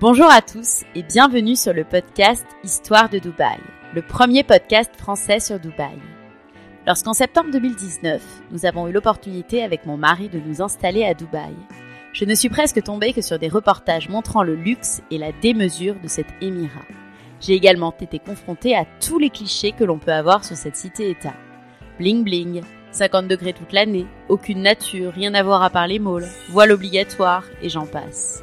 Bonjour à tous et bienvenue sur le podcast Histoire de Dubaï, le premier podcast français sur Dubaï. Lorsqu'en septembre 2019, nous avons eu l'opportunité avec mon mari de nous installer à Dubaï, je ne suis presque tombée que sur des reportages montrant le luxe et la démesure de cet émirat. J'ai également été confrontée à tous les clichés que l'on peut avoir sur cette cité-État. Bling bling, 50 degrés toute l'année, aucune nature, rien à voir à part les malls, voile obligatoire et j'en passe.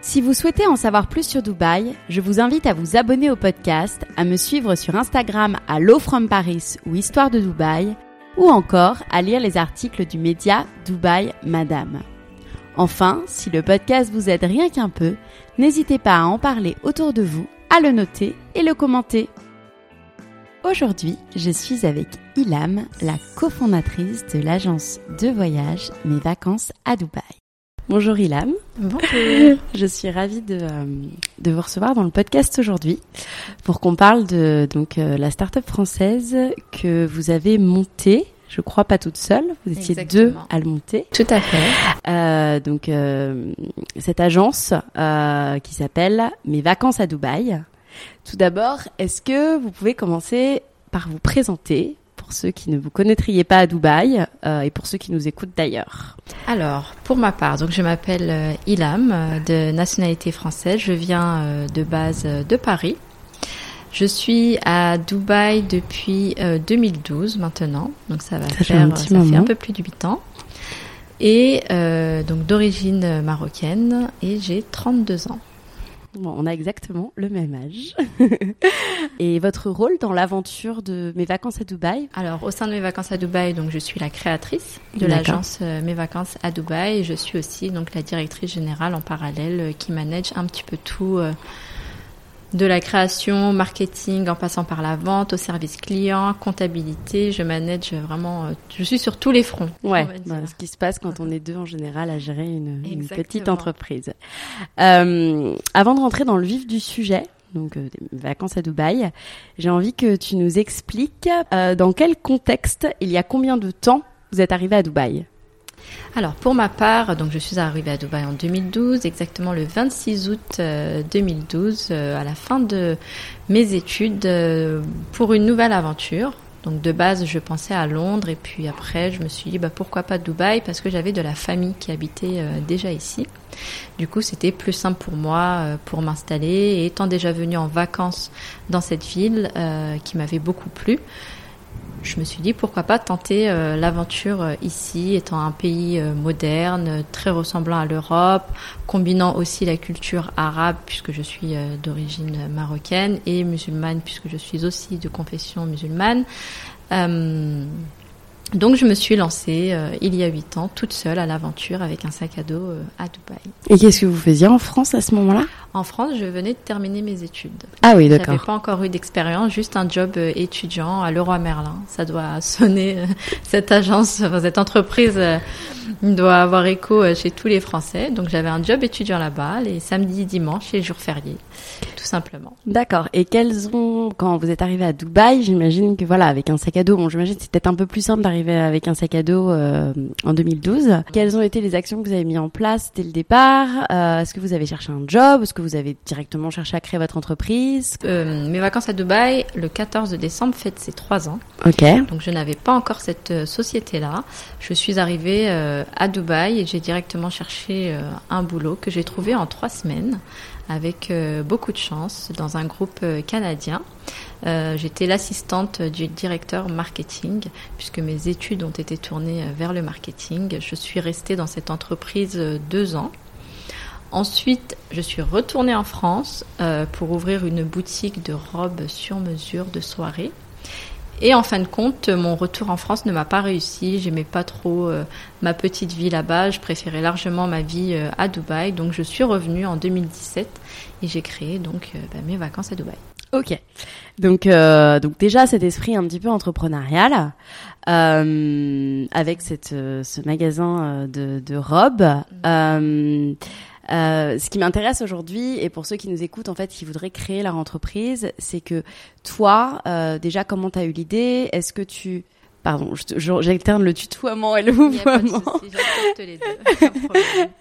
si vous souhaitez en savoir plus sur Dubaï, je vous invite à vous abonner au podcast, à me suivre sur Instagram à Low From Paris ou Histoire de Dubaï, ou encore à lire les articles du média Dubaï Madame. Enfin, si le podcast vous aide rien qu'un peu, n'hésitez pas à en parler autour de vous, à le noter et le commenter. Aujourd'hui, je suis avec Ilam, la cofondatrice de l'agence de voyage Mes vacances à Dubaï. Bonjour Ilam. Bonjour. Je suis ravie de, euh, de vous recevoir dans le podcast aujourd'hui pour qu'on parle de donc euh, la start-up française que vous avez montée. Je crois pas toute seule, vous étiez deux à le monter. Tout à fait. Euh, donc euh, cette agence euh, qui s'appelle Mes vacances à Dubaï. Tout d'abord, est-ce que vous pouvez commencer par vous présenter pour ceux qui ne vous connaîtriez pas à Dubaï euh, et pour ceux qui nous écoutent d'ailleurs Alors, pour ma part, donc je m'appelle euh, Ilam, euh, de nationalité française. Je viens de base de Paris. Je suis à Dubaï depuis euh, 2012 maintenant, donc ça va Ça fait faire un ça fait un peu plus de 8 ans. Et euh, donc d'origine marocaine et j'ai 32 ans. Bon, on a exactement le même âge. et votre rôle dans l'aventure de mes vacances à Dubaï? Alors, au sein de mes vacances à Dubaï, donc je suis la créatrice de l'agence euh, Mes vacances à Dubaï. Et je suis aussi donc la directrice générale en parallèle euh, qui manage un petit peu tout euh, de la création, marketing, en passant par la vente, au service client, comptabilité. Je manage vraiment, euh, je suis sur tous les fronts. Ouais, bah, ce qui se passe quand on est deux en général à gérer une, petite entreprise. Euh, avant de rentrer dans le vif du sujet, donc euh, des vacances à Dubaï, j'ai envie que tu nous expliques euh, dans quel contexte, il y a combien de temps vous êtes arrivé à Dubaï? Alors pour ma part, donc je suis arrivée à Dubaï en 2012, exactement le 26 août euh, 2012, euh, à la fin de mes études, euh, pour une nouvelle aventure. Donc de base, je pensais à Londres et puis après, je me suis dit bah, pourquoi pas Dubaï parce que j'avais de la famille qui habitait euh, déjà ici. Du coup, c'était plus simple pour moi euh, pour m'installer et étant déjà venue en vacances dans cette ville euh, qui m'avait beaucoup plu, je me suis dit pourquoi pas tenter euh, l'aventure euh, ici, étant un pays euh, moderne, très ressemblant à l'Europe, combinant aussi la culture arabe puisque je suis d'origine marocaine et musulmane puisque je suis aussi de confession musulmane. Donc je me suis lancée il y a huit ans toute seule à l'aventure avec un sac à dos à Dubaï. Et qu'est-ce que vous faisiez en France à ce moment-là? En France, je venais de terminer mes études. Ah oui, J'avais d'accord. pas encore eu d'expérience, juste un job euh, étudiant à Leroy Merlin. Ça doit sonner euh, cette agence, cette entreprise euh, doit avoir écho chez tous les Français. Donc j'avais un job étudiant là-bas, les samedis, dimanches et les jours fériés, tout simplement. D'accord. Et quels ont, quand vous êtes arrivé à Dubaï, j'imagine que voilà, avec un sac à dos, bon, j'imagine que peut-être un peu plus simple d'arriver avec un sac à dos euh, en 2012. Quelles ont été les actions que vous avez mis en place dès le départ? Euh, Est-ce que vous avez cherché un job? Est-ce que vous avez directement cherché à créer votre entreprise Euh, mes vacances à Dubaï, le 14 décembre, fête ses trois ans. Ok. Donc je n'avais pas encore cette euh, société-là. Je suis arrivée euh, à Dubaï et j'ai directement cherché euh, un boulot que j'ai trouvé en trois semaines avec beaucoup de chance dans un groupe canadien. Euh, J'étais l'assistante du directeur marketing puisque mes études ont été tournées vers le marketing. Je suis restée dans cette entreprise deux ans. Ensuite, je suis retournée en France euh, pour ouvrir une boutique de robes sur mesure de soirée. Et en fin de compte, mon retour en France ne m'a pas réussi. J'aimais pas trop euh, ma petite vie là-bas. Je préférais largement ma vie euh, à Dubaï. Donc, je suis revenue en 2017 et j'ai créé donc euh, bah, mes vacances à Dubaï. Ok. Donc, euh, donc déjà cet esprit un petit peu entrepreneurial, euh, avec cette, euh, ce magasin euh, de, de robes. Euh, euh, ce qui m'intéresse aujourd'hui, et pour ceux qui nous écoutent, en fait, qui voudraient créer leur entreprise, c'est que toi, euh, déjà, comment tu as eu l'idée? Est-ce que tu... Pardon, j'alterne le tutoiement et le vouvoiement.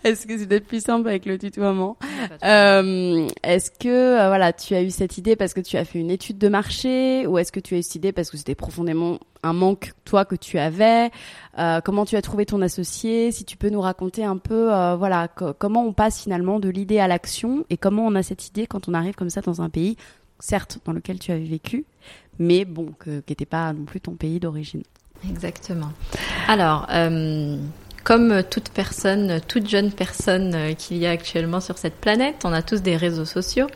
Est-ce que c'est peut-être plus simple avec le tutoiement? Euh, est-ce que euh, voilà, tu as eu cette idée parce que tu as fait une étude de marché ou est-ce que tu as eu cette idée parce que c'était profondément un manque toi que tu avais Euh, Comment tu as trouvé ton associé? Si tu peux nous raconter un peu, euh, voilà, co- comment on passe finalement de l'idée à l'action et comment on a cette idée quand on arrive comme ça dans un pays, certes dans lequel tu avais vécu, mais bon, qui n'était pas non plus ton pays d'origine. Exactement. Alors, euh, comme toute personne, toute jeune personne euh, qu'il y a actuellement sur cette planète, on a tous des réseaux sociaux.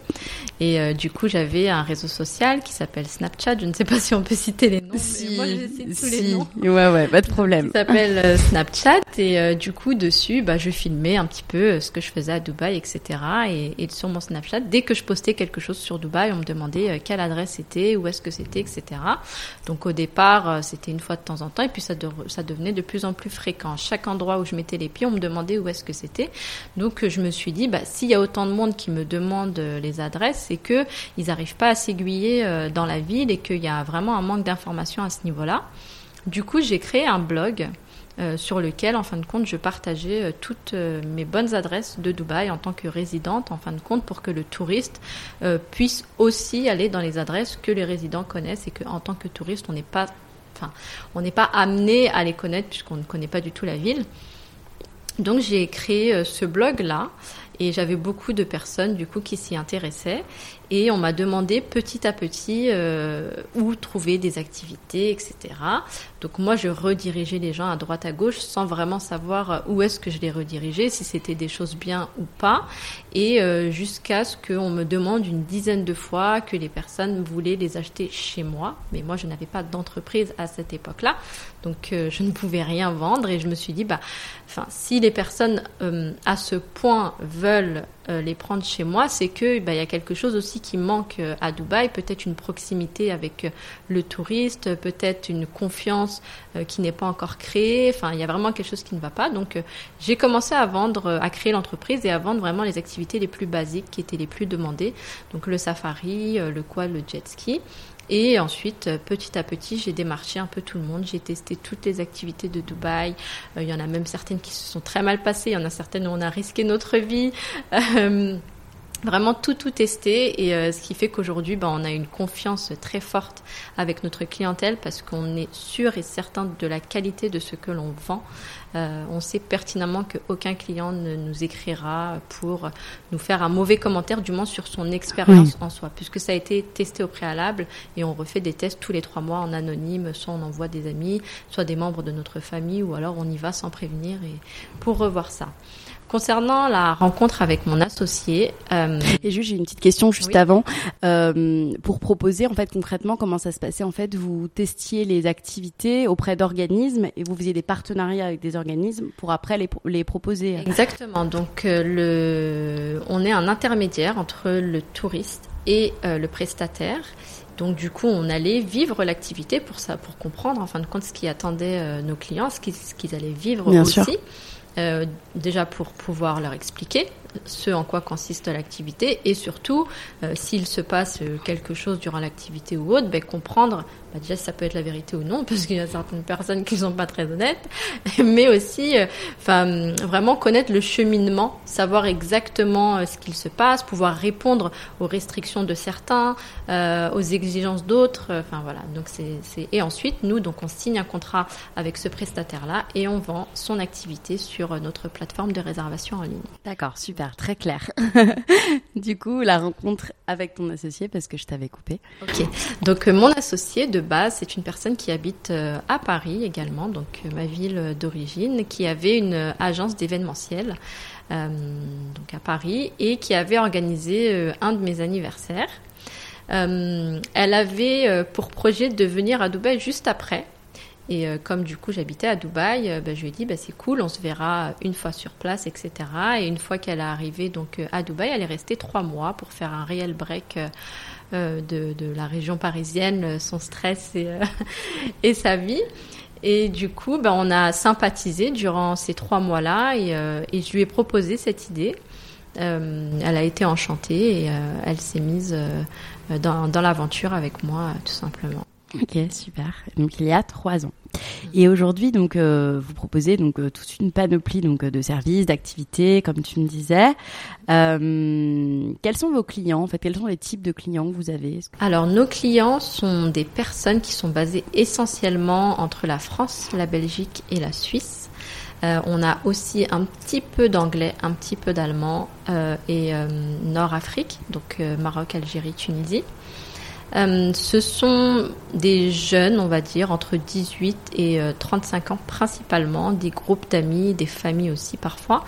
Et euh, du coup, j'avais un réseau social qui s'appelle Snapchat. Je ne sais pas si on peut citer les noms, mais moi, je cite tous les noms. ouais, ouais, pas de problème. Ça s'appelle euh, Snapchat et euh, du coup dessus bah, je filmais un petit peu euh, ce que je faisais à Dubaï etc et, et sur mon Snapchat dès que je postais quelque chose sur Dubaï on me demandait euh, quelle adresse c'était où est-ce que c'était etc donc au départ euh, c'était une fois de temps en temps et puis ça, de- ça devenait de plus en plus fréquent chaque endroit où je mettais les pieds on me demandait où est-ce que c'était. Donc je me suis dit bah, s'il y a autant de monde qui me demande euh, les adresses c'est que ils n'arrivent pas à s'aiguiller euh, dans la ville et qu'il y a vraiment un manque d'informations à ce niveau-là. Du coup, j'ai créé un blog euh, sur lequel, en fin de compte, je partageais toutes mes bonnes adresses de Dubaï en tant que résidente, en fin de compte, pour que le touriste puisse aussi aller dans les adresses que les résidents connaissent et qu'en tant que touriste, on n'est pas, on n'est pas amené à les connaître puisqu'on ne connaît pas du tout la ville. Donc j'ai créé euh, ce blog-là et j'avais beaucoup de personnes du coup qui s'y intéressaient et on m'a demandé petit à petit euh, où trouver des activités, etc. Donc moi je redirigeais les gens à droite à gauche sans vraiment savoir euh, où est-ce que je les redirigeais, si c'était des choses bien ou pas, et euh, jusqu'à ce qu'on me demande une dizaine de fois que les personnes voulaient les acheter chez moi, mais moi je n'avais pas d'entreprise à cette époque-là, donc je ne pouvais rien vendre. Et je me suis dit bah, enfin si les personnes à ce point veulent euh, les prendre chez moi, c'est que bah, il y a quelque chose aussi qui manque euh, à Dubaï, peut-être une proximité avec euh, le touriste, peut-être une confiance qui n'est pas encore créée. Enfin, il y a vraiment quelque chose qui ne va pas. Donc, j'ai commencé à vendre, à créer l'entreprise et à vendre vraiment les activités les plus basiques qui étaient les plus demandées. Donc, le safari, le quad, le jet ski. Et ensuite, euh, petit à petit, j'ai démarché un peu tout le monde. J'ai testé toutes les activités de Dubaï. Euh, Il y en a même certaines qui se sont très mal passées. Il y en a certaines où on a risqué notre vie. Vraiment tout tout testé et euh, ce qui fait qu'aujourd'hui ben, on a une confiance très forte avec notre clientèle parce qu'on est sûr et certain de la qualité de ce que l'on vend. Euh, on sait pertinemment qu'aucun client ne nous écrira pour nous faire un mauvais commentaire, du moins sur son expérience en soi, puisque ça a été testé au préalable et on refait des tests tous les trois mois en anonyme, soit on envoie des amis, soit des membres de notre famille, ou alors on y va sans prévenir et pour revoir ça. Concernant la rencontre avec mon associé, euh, Et juste, j'ai une petite question juste avant. Euh, pour proposer, en fait, concrètement, comment ça se passait En fait, vous testiez les activités auprès d'organismes et vous faisiez des partenariats avec des organismes pour après les, les proposer. Exactement. Donc, le, on est un intermédiaire entre le touriste et le prestataire. Donc du coup, on allait vivre l'activité pour ça, pour comprendre en fin de compte ce qui attendait euh, nos clients, ce qu'ils allaient vivre aussi. Euh, déjà pour pouvoir leur expliquer ce en quoi consiste l'activité et surtout euh, s'il se passe quelque chose durant l'activité ou autre, ben, comprendre bah, déjà ça peut être la vérité ou non parce qu'il y a certaines personnes qui sont pas très honnêtes, mais aussi euh, enfin vraiment connaître le cheminement, savoir exactement euh, ce qu'il se passe, pouvoir répondre aux restrictions de certains, euh, aux exigences d'autres, enfin voilà. Donc c'est et ensuite nous donc on signe un contrat avec ce prestataire là et on vend son activité sur notre plateforme de réservation en ligne. D'accord, super, très clair. du coup, la rencontre avec ton associé parce que je t'avais coupé. OK. Donc mon associé de base, c'est une personne qui habite euh, à Paris également, donc euh, ma ville d'origine, qui avait une agence d'événementiel euh, à Paris et qui avait organisé un de mes anniversaires. elle avait pour projet de venir à Dubaï juste après. Et comme du coup j'habitais à Dubaï, bah, je lui ai dit bah, c'est cool, on se verra une fois sur place, etc. Et une fois qu'elle est arrivée donc à Dubaï, elle est restée trois mois pour faire un réel break euh, de, la région parisienne, son stress et, euh, et sa vie. Et du coup, ben, on a sympathisé durant ces trois mois-là et, euh, et, je lui ai proposé cette idée. elle a été enchantée et elle s'est mise dans, dans l'aventure avec moi, tout simplement. Ok, super. Donc il y a trois ans. Et aujourd'hui, donc, euh, vous proposez donc euh, toute une panoplie donc de services, d'activités, comme tu me disais. Euh, quels sont vos clients En fait, quels sont les types de clients que vous avez? Alors, nos clients sont des personnes qui sont basées essentiellement entre la France, la Belgique et la Suisse. on a aussi un petit peu d'anglais, un petit peu d'allemand et Nord-Afrique, donc Maroc, Algérie, Tunisie. Euh, ce sont des jeunes, on va dire, entre 18 et 35 euh, ans principalement, des groupes d'amis, des familles aussi parfois.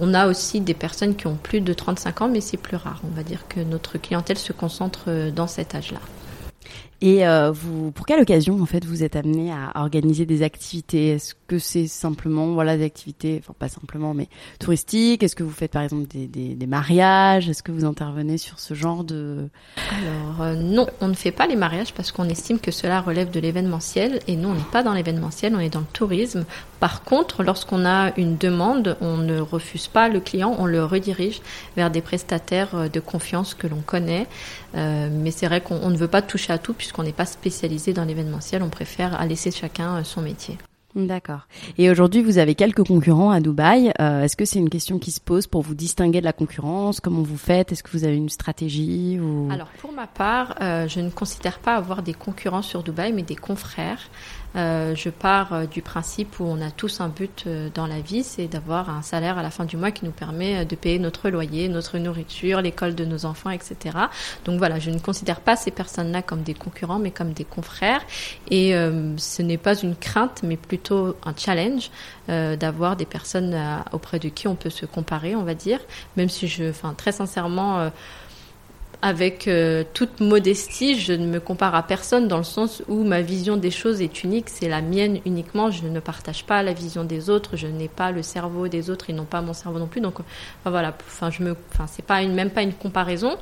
On a aussi des personnes qui ont plus de 35 ans, mais c'est plus rare. On va dire que notre clientèle se concentre euh, dans cet âge-là. Et euh, pour quelle occasion en fait vous êtes amené à organiser des activités? Est-ce que c'est simplement voilà des activités, enfin pas simplement, mais touristiques? Est-ce que vous faites par exemple des mariages? Est-ce que vous intervenez sur ce genre de? Alors euh, non, on ne fait pas les mariages parce qu'on estime que cela relève de l'événementiel et nous on n'est pas dans l'événementiel, on est dans le tourisme. Par contre, lorsqu'on a une demande, on ne refuse pas le client, on le redirige vers des prestataires euh, de confiance que l'on connaît. Euh, mais c'est vrai qu'on ne veut pas toucher à tout puisqu'on n'est pas spécialisé dans l'événementiel, on préfère laisser chacun euh, son métier. D'accord. Et aujourd'hui, vous avez quelques concurrents à Dubaï. Est-ce que c'est une question qui se pose pour vous distinguer de la concurrence? Comment vous faites? Est-ce que vous avez une stratégie ou... Alors, pour ma part, je ne considère pas avoir des concurrents sur Dubaï, mais des confrères. Euh, je pars euh, du principe où on a tous un but euh, dans la vie, c'est d'avoir un salaire à la fin du mois qui nous permet de payer notre loyer, notre nourriture, l'école de nos enfants, etc. Donc voilà, je ne considère pas ces personnes-là comme des concurrents, mais comme des confrères. Et ce n'est pas une crainte, mais plutôt un challenge d'avoir des personnes auprès de qui on peut se comparer, on va dire. Même si je, enfin très sincèrement avec euh, toute modestie, je ne me compare à personne dans le sens où ma vision des choses est unique, c'est la mienne uniquement. Je ne partage pas la vision des autres, je n'ai pas le cerveau des autres, ils n'ont pas mon cerveau non plus. Donc enfin, voilà, enfin je me, enfin c'est pas une, même pas une comparaison,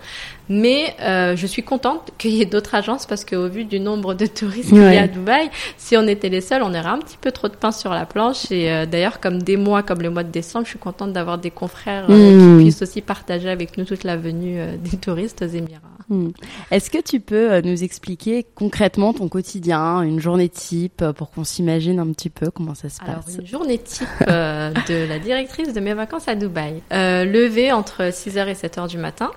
mais euh, je suis contente qu'il y ait d'autres agences parce qu'au vu du nombre de touristes qu'il y a à Dubaï, si on était les seuls, on aurait un petit peu trop de pain sur la planche. Et euh, d'ailleurs, comme des mois, comme le mois de décembre, je suis contente d'avoir des confrères qui mmh. puissent aussi partager avec nous toute la venue des touristes Hmm. Est-ce que tu peux euh, nous expliquer concrètement ton quotidien, une journée type, euh, pour qu'on s'imagine un petit peu comment ça se passe Alors, une journée type euh, de la directrice de mes vacances à Dubaï. Euh, lever entre 6h et 7h du matin.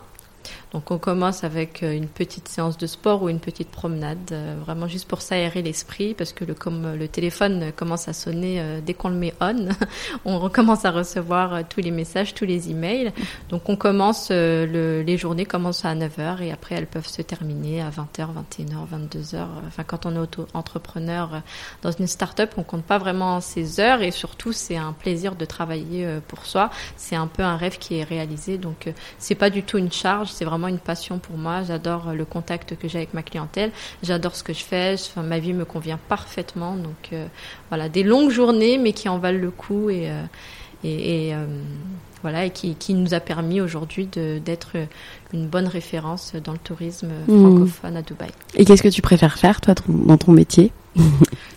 Donc on commence avec euh, une petite séance de sport ou une petite promenade, euh, vraiment juste pour s'aérer l'esprit, parce que le, comme le téléphone commence à sonner euh, dès qu'on le met on, on recommence à recevoir tous les messages, tous les emails. Donc on commence, le, les journées commencent à 9h et après elles peuvent se terminer à 20h, 21h, 22h. Enfin quand on est auto-entrepreneur dans une start-up, on compte pas vraiment ses heures et surtout c'est un plaisir de travailler pour soi. C'est un peu un rêve qui est réalisé, donc c'est pas du tout une charge, c'est vraiment une passion pour moi. J'adore le contact que j'ai avec ma clientèle. J'adore ce que je fais. Enfin, ma vie me convient parfaitement. Donc euh, voilà, des longues journées, mais qui en valent le coup et, euh, et, euh, voilà, et qui, qui, nous a permis aujourd'hui d'être une bonne référence dans le tourisme mmh. francophone à Dubaï. Et qu'est-ce que tu préfères faire toi dans ton métier?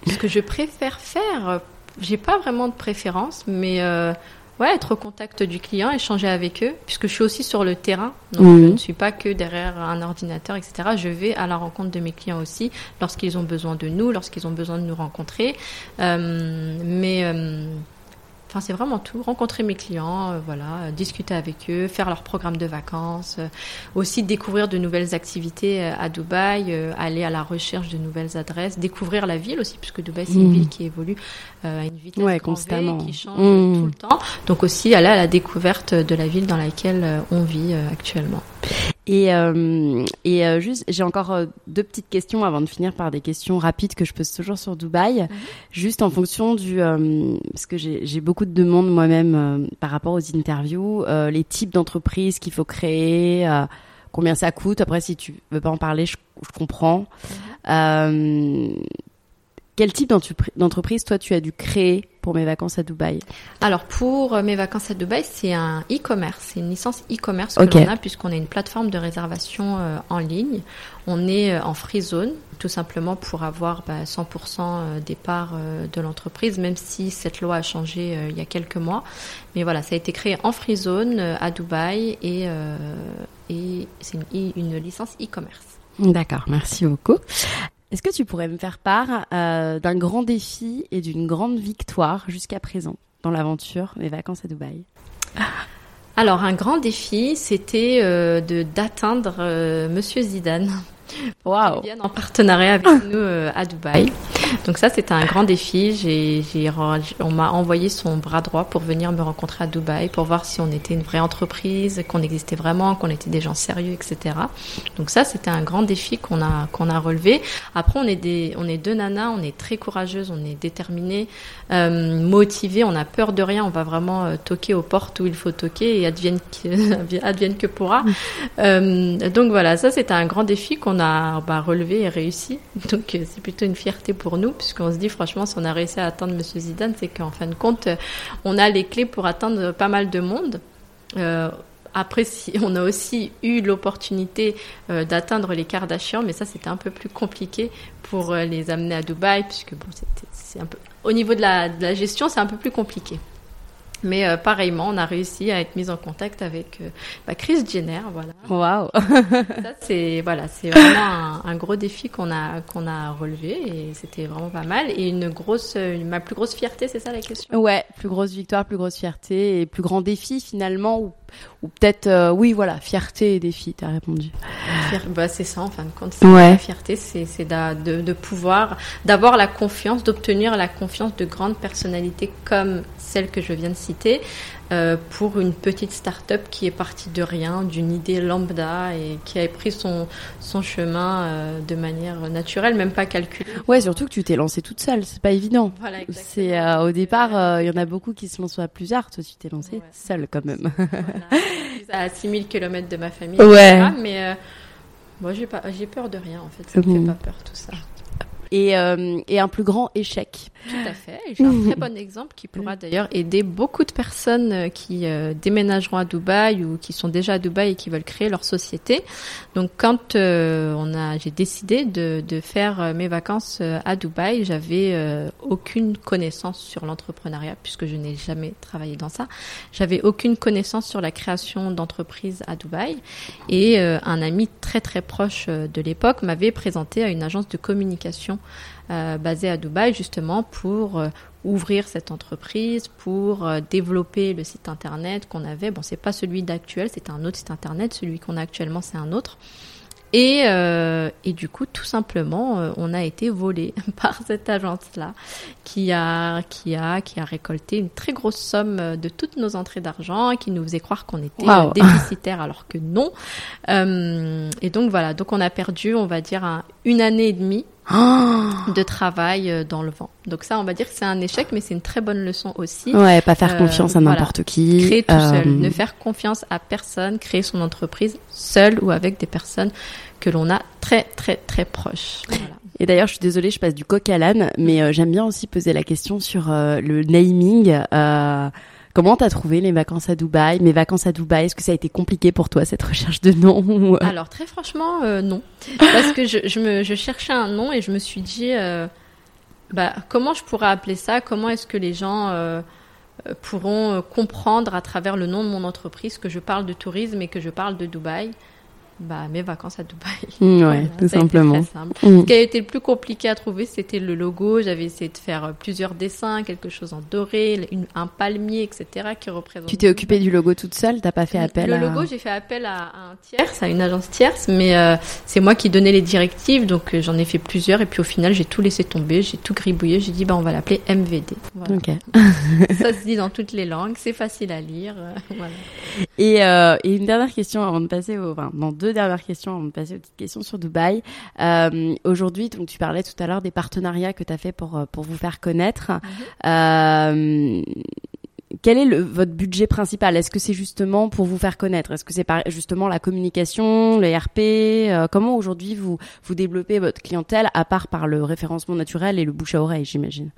Ce que je préfère faire, j'ai pas vraiment de préférence, mais Ouais, être au contact du client, échanger avec eux, puisque je suis aussi sur le terrain. Donc je ne suis pas que derrière un ordinateur, etc. Je vais à la rencontre de mes clients aussi, lorsqu'ils ont besoin de nous, lorsqu'ils ont besoin de nous rencontrer. Euh, mais euh, Enfin, c'est vraiment tout. Rencontrer mes clients, euh, voilà, discuter avec eux, faire leur programme de vacances, euh, aussi découvrir de nouvelles activités euh, à Dubaï, aller à la recherche de nouvelles adresses, découvrir la ville aussi, puisque Dubaï c'est une mmh. ville qui évolue à une vitesse ouais, constamment, qui change mmh. tout le temps. Donc aussi aller à la découverte de la ville dans laquelle on vit actuellement. Et, euh, et euh, juste, j'ai encore euh, deux petites questions avant de finir par des questions rapides que je pose toujours sur Dubaï. Mhm. Juste en fonction du, euh, parce que j'ai beaucoup de demandes moi-même par rapport aux interviews, les types d'entreprises qu'il faut créer, combien ça coûte. Après, si tu veux pas en parler, je, je comprends. Mhm. quel type d'entreprise toi tu as dû créer pour mes vacances à Dubaï Alors pour euh, mes vacances à Dubaï, c'est un e-commerce, c'est une licence e-commerce que l'on a puisqu'on a une plateforme de réservation euh, en ligne. On est euh, en free zone, tout simplement pour avoir bah, 100% des parts de l'entreprise, même si cette loi a changé il y a quelques mois. Mais voilà, ça a été créé en free zone à Dubaï et, et c'est une, une licence e-commerce. D'accord, merci beaucoup. Est-ce que tu pourrais me faire part euh, d'un grand défi et d'une grande victoire jusqu'à présent dans l'aventure mes vacances à Dubaï? Alors un grand défi, c'était euh, de d'atteindre euh, Monsieur Zidane. Wow. Qui en partenariat avec nous euh, à Dubaï. Donc ça, c'était un grand défi. J'ai, j'ai, on m'a envoyé son bras droit pour venir me rencontrer à Dubaï, pour voir si on était une vraie entreprise, qu'on existait vraiment, qu'on était des gens sérieux, etc. Donc ça, c'était un grand défi qu'on a qu'on a relevé. Après, on est des, on est deux nanas, on est très courageuses, on est déterminées, euh, motivées, on a peur de rien, on va vraiment euh, toquer aux portes où il faut toquer et advienne que, advienne que pourra. Euh, donc voilà, ça c'était un grand défi qu'on a bah, relevé et réussi. Donc euh, c'est plutôt une fierté pour nous, puisqu'on se dit franchement, si on a réussi à atteindre Monsieur Zidane, c'est qu'en fin de compte, on a les clés pour atteindre pas mal de monde. Euh, après, si, on a aussi eu l'opportunité euh, d'atteindre les Kardashians, mais ça c'était un peu plus compliqué pour euh, les amener à Dubaï, puisque bon, c'est un peu au niveau de la gestion, c'est un peu plus compliqué. Mais euh, pareillement, on a réussi à être mis en contact avec euh, bah, Chris Jenner, voilà. Waouh. Ça c'est voilà, c'est vraiment un, un, gros défi qu'on a qu'on a relevé et c'était vraiment pas mal et une grosse ma plus grosse fierté, c'est ça la question? Ouais, plus grosse victoire, plus grosse fierté et plus grand défi finalement ou, ou peut-être euh, oui voilà, fierté et défi, tu as répondu. bah c'est ça en fin de compte, ouais. la fierté c'est c'est de, de pouvoir d'avoir la confiance, d'obtenir la confiance de grandes personnalités comme celle que je viens de citer, euh, pour une petite start-up qui est partie de rien, d'une idée lambda et qui a pris son, son chemin euh, de manière naturelle, même pas calculée. Ouais, surtout que tu t'es lancée toute seule, c'est pas évident. Voilà, c'est euh, au départ, il y en a beaucoup qui se lancent à plusieurs, toi tu t'es lancée seule quand même. Voilà. à 6000 km de ma famille, ouais. mais moi j'ai peur de rien en fait, ça me fait mmh. pas peur tout ça et, euh, et un plus grand échec. Tout à fait. J'ai un très bon exemple qui pourra d'ailleurs aider beaucoup de personnes euh, qui euh, déménageront à Dubaï ou qui sont déjà à Dubaï et qui veulent créer leur société. Donc quand euh, on a, j'ai décidé de, de faire mes vacances à Dubaï, j'avais aucune connaissance sur l'entrepreneuriat puisque je n'ai jamais travaillé dans ça. J'avais aucune connaissance sur la création d'entreprises à Dubaï et un ami très très proche de l'époque m'avait présenté à une agence de communication basé à Dubaï justement pour ouvrir cette entreprise, pour développer le site internet qu'on avait. Bon, c'est pas celui d'actuel, c'est un autre site internet. Celui qu'on a actuellement, c'est un autre. Et, euh, et du coup, tout simplement, euh, on a été volé par cette agence-là, qui a, qui a, qui a récolté une très grosse somme euh, de toutes nos entrées d'argent, qui nous faisait croire qu'on était wow. déficitaire alors que non. Euh, et donc voilà, donc on a perdu, on va dire, un, une année et demie de travail dans le vent. Donc ça, on va dire que c'est un échec, mais c'est une très bonne leçon aussi. Ouais, pas faire confiance à n'importe voilà. qui. Créer tout Euh, seul, ne faire confiance à personne, créer son entreprise seul ou avec des personnes que l'on a très très très proches. Voilà. Et d'ailleurs, je suis désolée, je passe du coq à l'âne, mais euh, j'aime bien aussi poser la question sur euh, le naming. Euh, comment t'as trouvé les vacances à Dubaï Mes vacances à Dubaï, est-ce que ça a été compliqué pour toi cette recherche de nom euh, Alors très franchement, euh, non, parce que je, cherchais un nom et je me suis dit, euh, bah, comment je pourrais appeler ça? Comment est-ce que les gens pourront comprendre à travers le nom de mon entreprise que je parle de tourisme et que je parle de Dubaï? Bah, mes vacances à Dubaï. Mm, ouais, Voilà, tout simplement. simple. Mm. Ce qui a été le plus compliqué à trouver, c'était le logo. J'avais essayé de faire euh, plusieurs dessins, quelque chose en doré, une- un palmier, etc., qui représente. Tu t'es occupée du logo toute seule? T'as pas fait appel Le à... logo, j'ai fait appel à, un tierce, à une agence tierce, mais euh, c'est moi qui donnais les directives, donc euh, j'en ai fait plusieurs, et puis au final, j'ai tout laissé tomber, j'ai tout gribouillé, j'ai dit, bah, on va l'appeler MVD. Voilà. Ça se dit dans toutes les langues, c'est facile à lire. euh, voilà. Et, et une dernière question avant de passer au, enfin, non, deux dernières questions avant de passer aux petites questions sur Dubaï. Euh, Aujourd'hui, donc tu parlais tout à l'heure des partenariats que tu as fait pour euh, pour vous faire connaître. Euh, quel est votre budget principal? Est-ce que c'est justement pour vous faire connaître? Est-ce que c'est justement la communication, le RP Euh, Comment aujourd'hui vous vous développez votre clientèle à part par le référencement naturel et le bouche à oreille, j'imagine?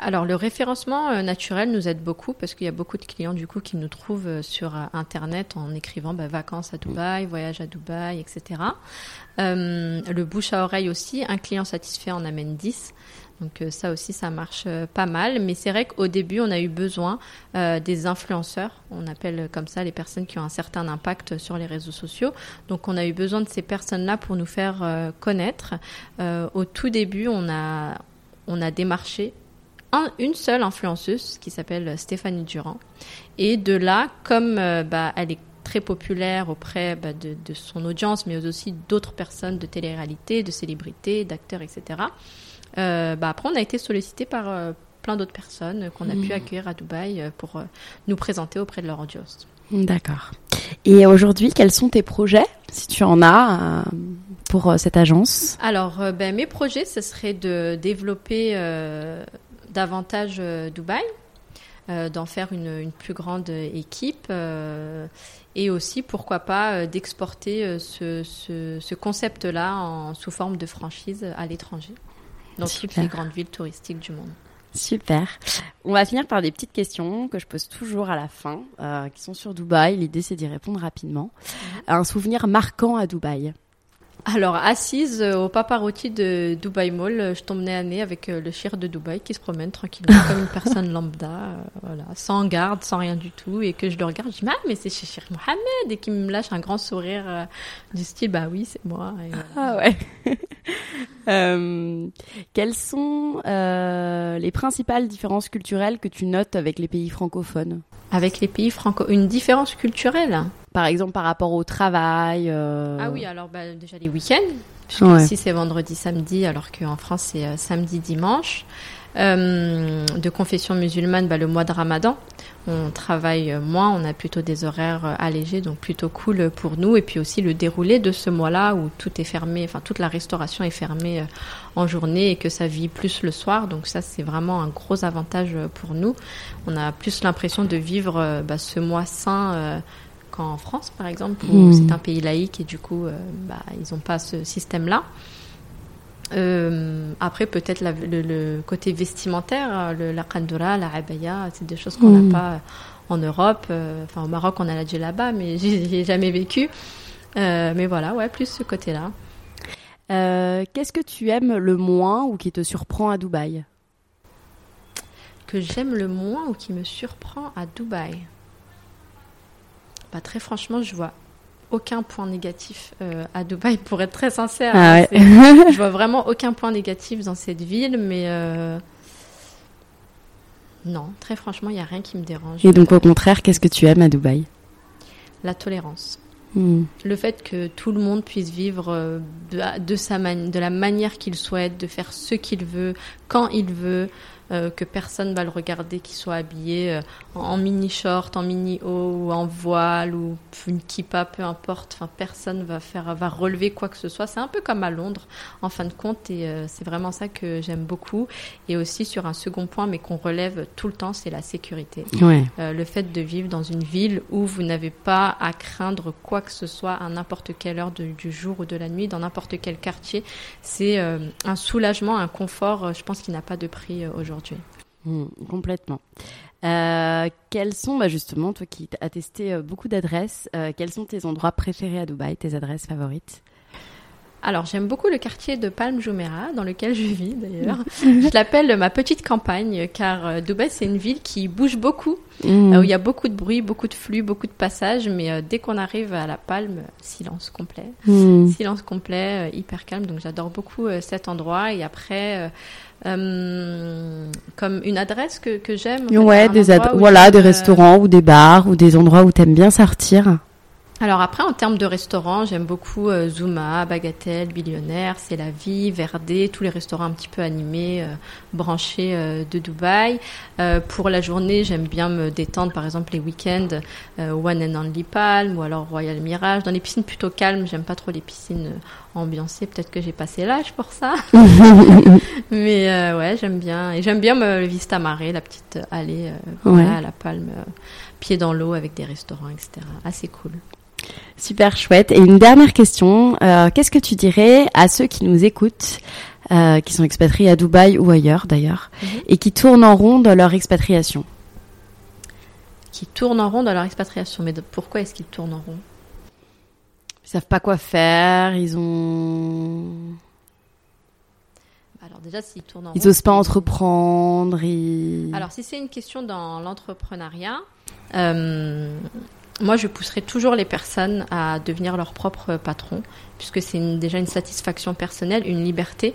Alors le référencement euh, naturel nous aide beaucoup parce qu'il y a beaucoup de clients du coup qui nous trouvent euh, sur internet en écrivant bah, vacances à Dubaï, voyage à Dubaï, etc. Le bouche à oreille aussi, un client satisfait en amène 10. Donc euh, ça aussi ça marche euh, pas mal, mais c'est vrai qu'au début on a eu besoin euh, des influenceurs, on appelle comme ça les personnes qui ont un certain impact sur les réseaux sociaux. Donc on a eu besoin de ces personnes-là pour nous faire connaître. Au tout début on a on a démarché un- une seule influenceuse qui s'appelle Stéphanie Durand. Et de là, comme bah, elle est très populaire auprès bah, de, de son audience, mais aussi d'autres personnes de télé-réalité, de célébrités, d'acteurs, etc. euh, bah, après, on a été sollicité par euh, plein d'autres personnes qu'on a pu accueillir à Dubaï euh, pour nous présenter auprès de leur audience. D'accord. Et aujourd'hui, quels sont tes projets, si tu en as, pour cette agence? Alors, ben, mes projets, ce serait de développer davantage Dubaï, euh, d'en faire une, une plus grande équipe euh, et aussi, pourquoi pas, euh, d'exporter ce, ce, ce concept-là sous forme de franchise à l'étranger, dans toutes Super. les grandes villes touristiques du monde. Super. On va finir par des petites questions que je pose toujours à la fin, euh, qui sont sur Dubaï. L'idée, c'est d'y répondre rapidement. Un souvenir marquant à Dubaï? Alors, assise euh, au paparotti de Dubaï Mall, euh, je tombe nez à nez avec euh, le chir de Dubaï qui se promène tranquillement comme une personne lambda, euh, voilà, sans garde, sans rien du tout, et que je le regarde, je dis, ah, mais c'est Cheikh Mohamed, et qui me lâche un grand sourire euh, du style, bah oui, c'est moi. et voilà. Ah ouais. Euh, quelles sont les principales différences culturelles que tu notes avec les pays francophones? Avec les pays franco, une différence culturelle? Par exemple, par rapport au travail euh, Ah oui, alors bah, déjà les week-ends, Ouais. ici c'est vendredi, samedi, alors qu'en France c'est euh, samedi, dimanche. Euh, de confession musulmane, bah, le mois de Ramadan, on travaille moins, on a plutôt des horaires allégés, donc plutôt cool pour nous. Et puis aussi le déroulé de ce mois-là où tout est fermé, enfin toute la restauration est fermée en journée et que ça vit plus le soir. Donc ça c'est vraiment un gros avantage pour nous. On a plus l'impression de vivre bah, ce mois saint. Qu'en France, par exemple, où Mhm. c'est un pays laïque et du coup, euh, bah, ils n'ont pas ce système-là. Euh, après, peut-être le, le côté vestimentaire, euh, le, la khandora, la abaya, c'est des choses qu'on n'a Mhm. pas en Europe. Enfin, au Maroc, on a la djellaba, mais j'y ai jamais vécu. Mais voilà, ouais, plus ce côté-là. Qu'est-ce que tu aimes le moins ou qui te surprend à Dubaï? Que j'aime le moins ou qui me surprend à Dubaï? Bah, Très franchement, je vois aucun point négatif euh, à Dubaï, pour être très sincère. Ah ouais. je vois vraiment aucun point négatif dans cette ville, mais euh, non, très franchement, il n'y a rien qui me dérange. Et donc au contraire, qu'est-ce que tu aimes à Dubaï? La tolérance. Hmm. Le fait que tout le monde puisse vivre euh, de, de sa de la manière qu'il souhaite, de faire ce qu'il veut, quand il veut, euh, que personne va le regarder, qu'il soit habillé euh, en, en mini short, en mini haut ou en voile ou une kippa, peu importe. Enfin, personne va faire, va relever quoi que ce soit. C'est un peu comme à Londres, en fin de compte, et euh, c'est vraiment ça que j'aime beaucoup. Et aussi sur un second point, mais qu'on relève tout le temps, c'est la sécurité. Ouais. Euh, le fait de vivre dans une ville où vous n'avez pas à craindre quoi que ce soit à n'importe quelle heure de- du jour ou de la nuit, dans n'importe quel quartier, c'est euh, un soulagement, un confort, je pense, qui n'a pas de prix euh, Hmm, complètement. Euh, quels sont, bah justement, toi qui as testé euh, beaucoup d'adresses, euh, quels sont tes endroits préférés à Dubaï, tes adresses favorites? Alors, j'aime beaucoup le quartier de Palm Jumeirah, dans lequel je vis d'ailleurs. je l'appelle ma petite campagne, car euh, Dubaï, c'est une ville qui bouge beaucoup, euh, où il y a beaucoup de bruit, beaucoup de flux, beaucoup de passages, mais euh, dès qu'on arrive à la Palme, silence complet. Hmm. Silence complet, euh, hyper calme. Donc j'adore beaucoup cet endroit. Et après, euh, comme une adresse que, que j'aime. Ouais, des ad- voilà, des euh, restaurants ou des bars ou des endroits où t'aimes bien sortir. Alors après, en termes de restaurants, j'aime beaucoup euh, Zuma, Bagatelle, Billionnaire, C'est la vie, Verdé, tous les restaurants un petit peu animés, euh, branchés euh, de Dubaï. Pour la journée, j'aime bien me détendre, par exemple les week-ends, One and Only Palm ou alors Royal Mirage. Dans les piscines plutôt calmes, j'aime pas trop les piscines ambiancées. Peut-être que j'ai passé l'âge pour ça. Mais ouais, j'aime bien. Et j'aime bien me, le Vista Mare, la petite allée voilà, à la Palme, pied dans l'eau avec des restaurants, etc. Assez cool. Super chouette. Et une dernière question, euh, qu'est-ce que tu dirais à ceux qui nous écoutent, euh, qui sont expatriés à Dubaï ou ailleurs d'ailleurs, Mhm. et qui tournent en rond dans leur expatriation? Qui tournent en rond dans leur expatriation. Mais pourquoi est-ce qu'ils tournent en rond? Ils savent pas quoi faire, ils ont... Alors déjà, s'ils tournent en Ils rond, osent pas entreprendre. Alors si c'est une question dans l'entrepreneuriat, euh, moi je pousserai toujours les personnes à devenir leur propre patron, puisque c'est une- déjà une satisfaction personnelle, une liberté.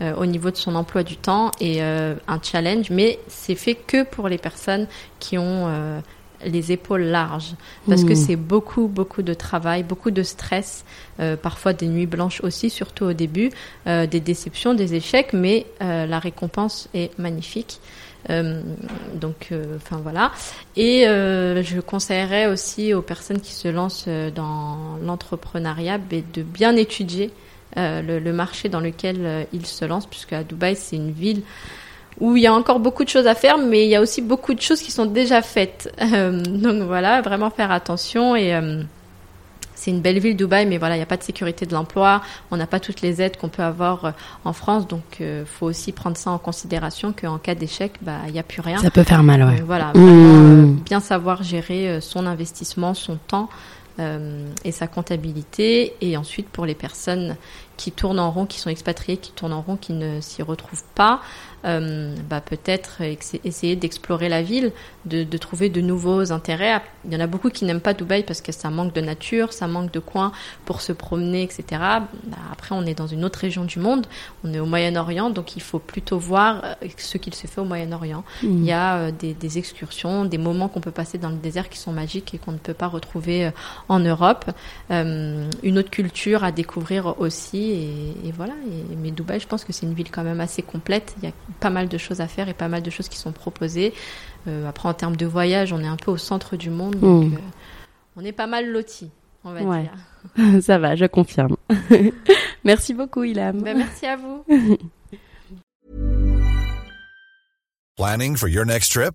euh, au niveau de son emploi du temps et euh, un challenge, mais c'est fait que pour les personnes qui ont euh, les épaules larges, parce que Hmm. c'est beaucoup, beaucoup de travail, beaucoup de stress, euh, parfois des nuits blanches aussi, surtout au début, euh, des déceptions, des échecs, mais euh, la récompense est magnifique. Euh, donc, euh, enfin voilà. Et euh, je conseillerais aussi aux personnes qui se lancent dans l'entrepreneuriat ben, de bien étudier le, le marché dans lequel ils se lancent, puisque à Dubaï c'est une ville où il y a encore beaucoup de choses à faire, mais il y a aussi beaucoup de choses qui sont déjà faites. Euh, donc voilà, vraiment faire attention et euh, c'est une belle ville, Dubaï, mais voilà, il n'y a pas de sécurité de l'emploi, on n'a pas toutes les aides qu'on peut avoir euh, en France, donc il faut aussi prendre ça en considération qu'en cas d'échec, bah, il n'y a plus rien. Ça peut faire mal, ouais. Voilà, Mmh. vraiment, euh, bien savoir gérer euh, son investissement, son temps euh, et sa comptabilité. Et ensuite, pour les personnes qui tournent en rond, qui sont expatriées, qui tournent en rond, qui ne s'y retrouvent pas, euh, bah, peut-être essayer d'explorer la ville, de, de trouver de nouveaux intérêts. Il y en a beaucoup qui n'aiment pas Dubaï parce que ça manque de nature, ça manque de coins pour se promener, etc. Bah, après, on est dans une autre région du monde, on est au Moyen-Orient, donc il faut plutôt voir euh, ce qu'il se fait au Moyen-Orient. Il y a euh, des, des excursions, des moments qu'on peut passer dans le désert qui sont magiques et qu'on ne peut pas retrouver en Europe. Euh, une autre culture à découvrir aussi. Et, et voilà. Et, mais Dubaï, je pense que c'est une ville quand même assez complète. Il y a pas mal de choses à faire et pas mal de choses qui sont proposées. Euh, après, en termes de voyage, on est un peu au centre du monde. Donc, Mm. euh, on est pas mal lotis, on va Ouais. dire. Ça va, je confirme. Merci beaucoup, Ilham. Ben, merci à vous. Planning for your next trip?